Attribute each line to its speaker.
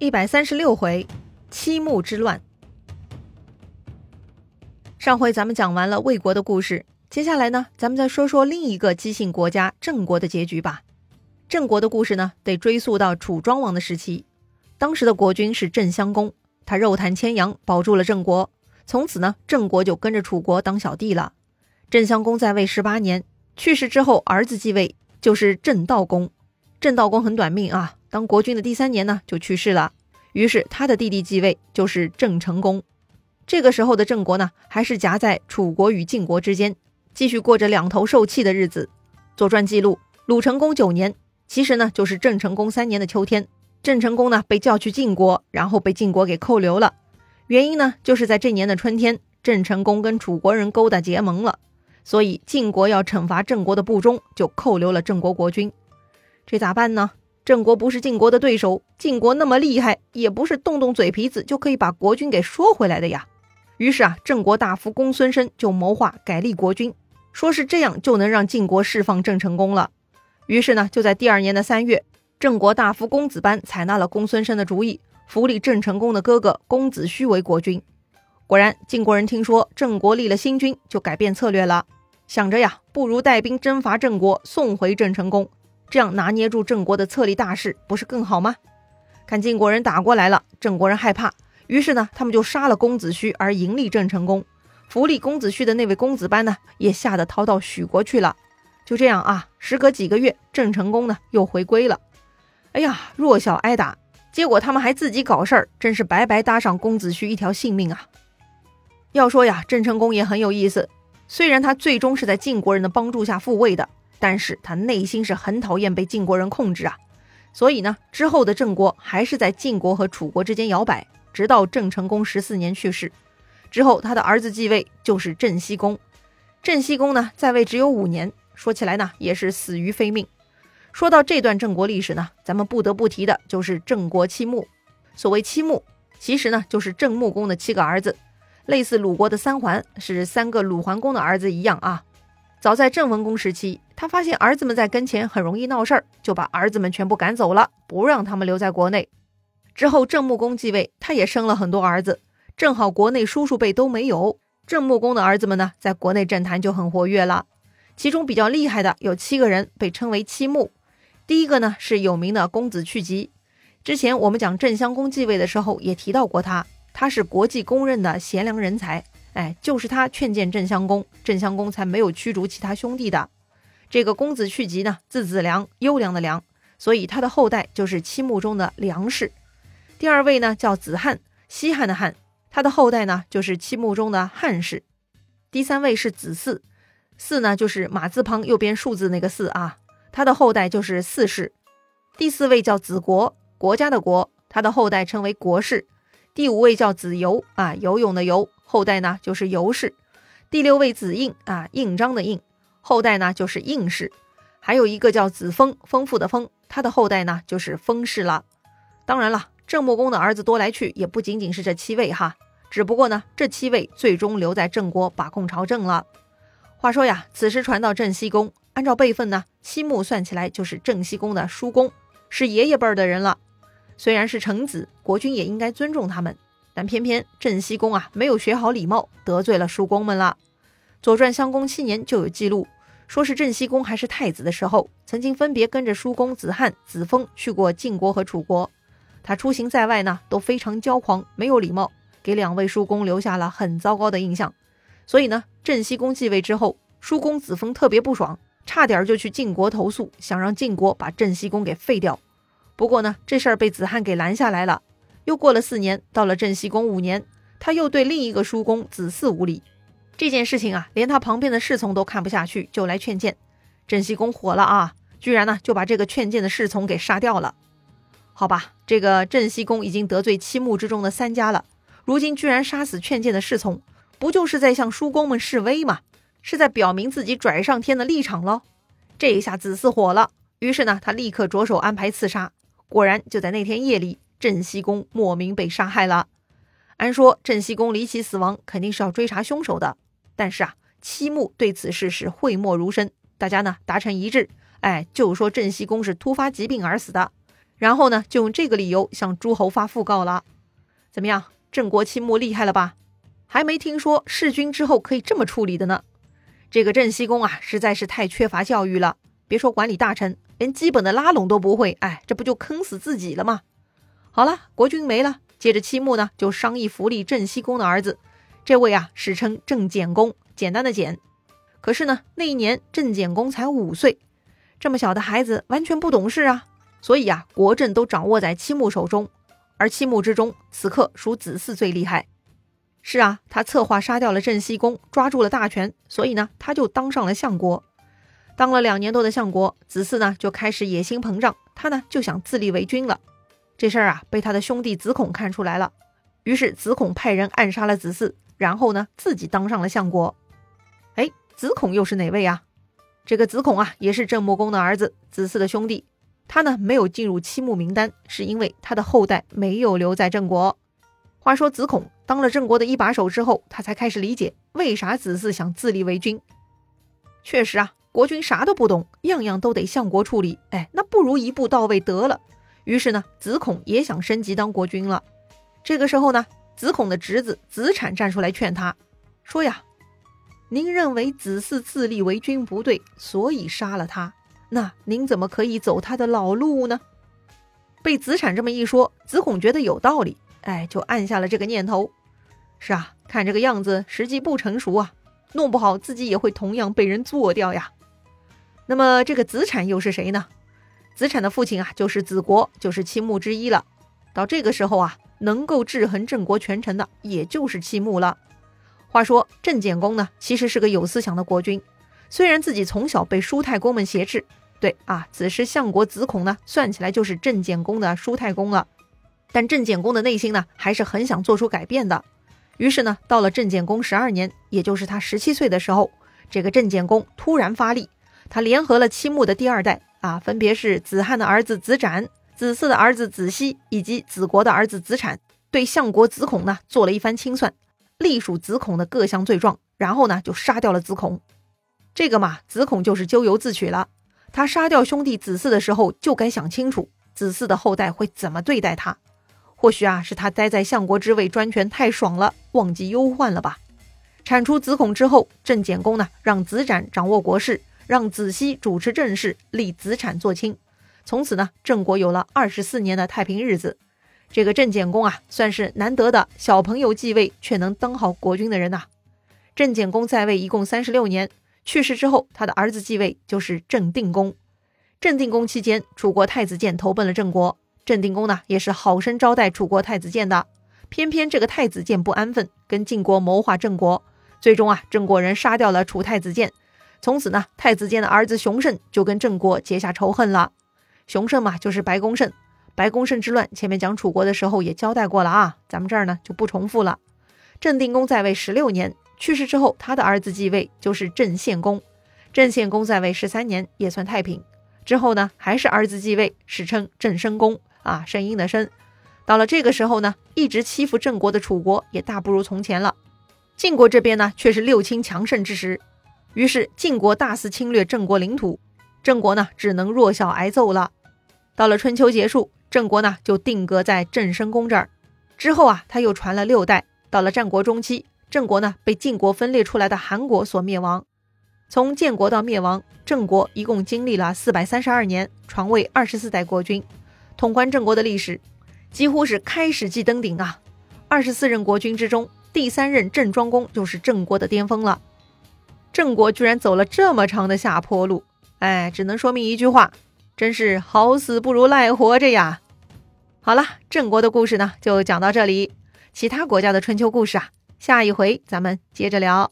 Speaker 1: 一百三十六回，七木之乱。上回咱们讲完了魏国的故事，接下来呢，咱们再说说另一个姬姓国家郑国的结局吧。郑国的故事呢，得追溯到楚庄王的时期。当时的国君是郑襄公，他肉袒牵羊，保住了郑国。从此呢，郑国就跟着楚国当小弟了。郑襄公在位十八年，去世之后，儿子继位，就是郑悼公。郑悼公很短命啊。当国君的第三年呢，就去世了。于是他的弟弟继位，就是郑成功。这个时候的郑国呢，还是夹在楚国与晋国之间，继续过着两头受气的日子。《左传》记录，鲁成公九年，其实呢就是郑成功三年的秋天，郑成功呢被叫去晋国，然后被晋国给扣留了。原因呢，就是在这年的春天，郑成功跟楚国人勾搭结盟了，所以晋国要惩罚郑国的不忠，就扣留了郑国国君。这咋办呢？郑国不是晋国的对手，晋国那么厉害，也不是动动嘴皮子就可以把国君给说回来的呀。于是啊，郑国大夫公孙申就谋划改立国君，说是这样就能让晋国释放郑成功了。于是呢，就在第二年的三月，郑国大夫公子班采纳了公孙申的主意，扶立郑成功的哥哥公子胥为国君。果然，晋国人听说郑国立了新君，就改变策略了，想着呀，不如带兵征伐郑国，送回郑成功。这样拿捏住郑国的册立大事，不是更好吗？看晋国人打过来了，郑国人害怕，于是呢，他们就杀了公子胥而迎立郑成功。扶立公子胥的那位公子班呢，也吓得逃到许国去了。就这样啊，时隔几个月，郑成功呢又回归了。哎呀，弱小挨打，结果他们还自己搞事儿，真是白白搭上公子胥一条性命啊！要说呀，郑成功也很有意思，虽然他最终是在晋国人的帮助下复位的。但是他内心是很讨厌被晋国人控制啊，所以呢，之后的郑国还是在晋国和楚国之间摇摆，直到郑成功十四年去世之后，他的儿子继位就是郑西公。郑西公呢，在位只有五年，说起来呢，也是死于非命。说到这段郑国历史呢，咱们不得不提的就是郑国七穆。所谓七穆，其实呢就是郑穆公的七个儿子，类似鲁国的三桓，是三个鲁桓公的儿子一样啊。早在郑文公时期，他发现儿子们在跟前很容易闹事儿，就把儿子们全部赶走了，不让他们留在国内。之后郑穆公继位，他也生了很多儿子，正好国内叔叔辈都没有。郑穆公的儿子们呢，在国内政坛就很活跃了。其中比较厉害的有七个人，被称为七穆。第一个呢是有名的公子去疾，之前我们讲郑襄公继位的时候也提到过他，他是国际公认的贤良人才。哎，就是他劝谏郑襄公，郑襄公才没有驱逐其他兄弟的。这个公子去疾呢，字子良，优良的良，所以他的后代就是七穆中的梁氏。第二位呢叫子汉，西汉的汉，他的后代呢就是七穆中的汉氏。第三位是子嗣，嗣呢就是马字旁右边数字那个嗣啊，他的后代就是嗣氏。第四位叫子国，国家的国，他的后代称为国氏。第五位叫子游啊，游泳的游。后代呢就是游氏，第六位子印啊，印章的印，后代呢就是应氏，还有一个叫子丰，丰富的丰，他的后代呢就是丰氏了。当然了，郑穆公的儿子多来去，也不仅仅是这七位哈，只不过呢，这七位最终留在郑国把控朝政了。话说呀，此时传到郑西公，按照辈分呢，七穆算起来就是郑西公的叔公，是爷爷辈儿的人了。虽然是臣子，国君也应该尊重他们。但偏偏郑西公啊，没有学好礼貌，得罪了叔公们了。《左传》襄公七年就有记录，说是郑西公还是太子的时候，曾经分别跟着叔公子汉、子封去过晋国和楚国。他出行在外呢，都非常骄狂，没有礼貌，给两位叔公留下了很糟糕的印象。所以呢，郑西公继位之后，叔公子封特别不爽，差点就去晋国投诉，想让晋国把郑西公给废掉。不过呢，这事儿被子汉给拦下来了。又过了四年，到了郑西公五年，他又对另一个叔公子嗣无礼。这件事情啊，连他旁边的侍从都看不下去，就来劝谏。郑西公火了啊，居然呢就把这个劝谏的侍从给杀掉了。好吧，这个郑西公已经得罪七穆之中的三家了，如今居然杀死劝谏的侍从，不就是在向叔公们示威吗？是在表明自己拽上天的立场喽？这一下子嗣火了，于是呢，他立刻着手安排刺杀。果然就在那天夜里。郑西公莫名被杀害了。按说郑西公离奇死亡，肯定是要追查凶手的。但是啊，七穆对此事是讳莫如深，大家呢达成一致，哎，就说郑西公是突发疾病而死的。然后呢，就用这个理由向诸侯发讣告了。怎么样，郑国七木厉害了吧？还没听说弑君之后可以这么处理的呢。这个郑西公啊，实在是太缺乏教育了。别说管理大臣，连基本的拉拢都不会，哎，这不就坑死自己了吗？好了，国君没了，接着七穆呢就商议扶立郑西公的儿子，这位啊史称郑简公，简单的简。可是呢，那一年郑简公才五岁，这么小的孩子完全不懂事啊，所以啊，国政都掌握在七穆手中。而七穆之中，此刻属子嗣最厉害。是啊，他策划杀掉了郑西公，抓住了大权，所以呢，他就当上了相国。当了两年多的相国，子嗣呢就开始野心膨胀，他呢就想自立为君了。这事儿啊，被他的兄弟子孔看出来了，于是子孔派人暗杀了子嗣，然后呢自己当上了相国。哎，子孔又是哪位啊？这个子孔啊，也是郑穆公的儿子，子嗣的兄弟。他呢没有进入七穆名单，是因为他的后代没有留在郑国。话说子孔当了郑国的一把手之后，他才开始理解为啥子嗣想自立为君。确实啊，国君啥都不懂，样样都得相国处理。哎，那不如一步到位得了。于是呢，子孔也想升级当国君了。这个时候呢，子孔的侄子子产站出来劝他说：“呀，您认为子嗣自立为君不对，所以杀了他。那您怎么可以走他的老路呢？”被子产这么一说，子孔觉得有道理。哎，就按下了这个念头。是啊，看这个样子，时机不成熟啊，弄不好自己也会同样被人做掉呀。那么这个子产又是谁呢？子产的父亲啊，就是子国，就是七穆之一了。到这个时候啊，能够制衡郑国权臣的，也就是七穆了。话说郑简公呢，其实是个有思想的国君，虽然自己从小被叔太公们挟持，对啊，此时相国子孔呢，算起来就是郑简公的叔太公了。但郑简公的内心呢，还是很想做出改变的。于是呢，到了郑简公十二年，也就是他十七岁的时候，这个郑简公突然发力，他联合了七穆的第二代啊，分别是子罕的儿子子展、子嗣的儿子子西以及子国的儿子子产，对相国子孔呢做了一番清算，隶属子孔的各项罪状，然后呢就杀掉了子孔。这个嘛，子孔就是咎由自取了。他杀掉兄弟子嗣的时候，就该想清楚子嗣的后代会怎么对待他。或许啊，是他待在相国之位专权太爽了，忘记忧患了吧？铲除子孔之后，郑简公呢，让子展掌握国事，让子西主持政事，立子产做卿。从此呢，郑国有了二十四年的太平日子。这个郑简公啊，算是难得的小朋友继位却能当好国君的人呐。郑简公在位一共三十六年，去世之后，他的儿子继位，就是郑定公。郑定公期间，楚国太子建投奔了郑国。郑定公呢，也是好生招待楚国太子建的。偏偏这个太子建不安分，跟晋国谋划郑国。最终啊，郑国人杀掉了楚太子建。从此呢，太子建的儿子熊胜就跟郑国结下仇恨了。熊胜嘛，就是白公胜。白公胜之乱，前面讲楚国的时候也交代过了啊，咱们这儿呢就不重复了。郑定公在位十六年，去世之后，他的儿子继位，就是郑献公。郑献公在位十三年，也算太平。之后呢，还是儿子继位，史称郑申公。啊，声音的声，到了这个时候呢，一直欺负郑国的楚国也大不如从前了。晋国这边呢，却是六亲强盛之时，于是晋国大肆侵略郑国领土，郑国呢只能弱小挨揍了。到了春秋结束，郑国呢就定格在郑申公这儿。之后啊，他又传了六代，到了战国中期，郑国呢被晋国分裂出来的韩国所灭亡。从建国到灭亡，郑国一共经历了四百三十二年，传位二十四代国君。统观郑国的历史，几乎是开始即登顶啊！二十四任国君之中，第三任郑庄公就是郑国的巅峰了。郑国居然走了这么长的下坡路，哎，只能说明一句话：真是好死不如赖活着呀！好了，郑国的故事呢，就讲到这里。其他国家的春秋故事啊，下一回咱们接着聊。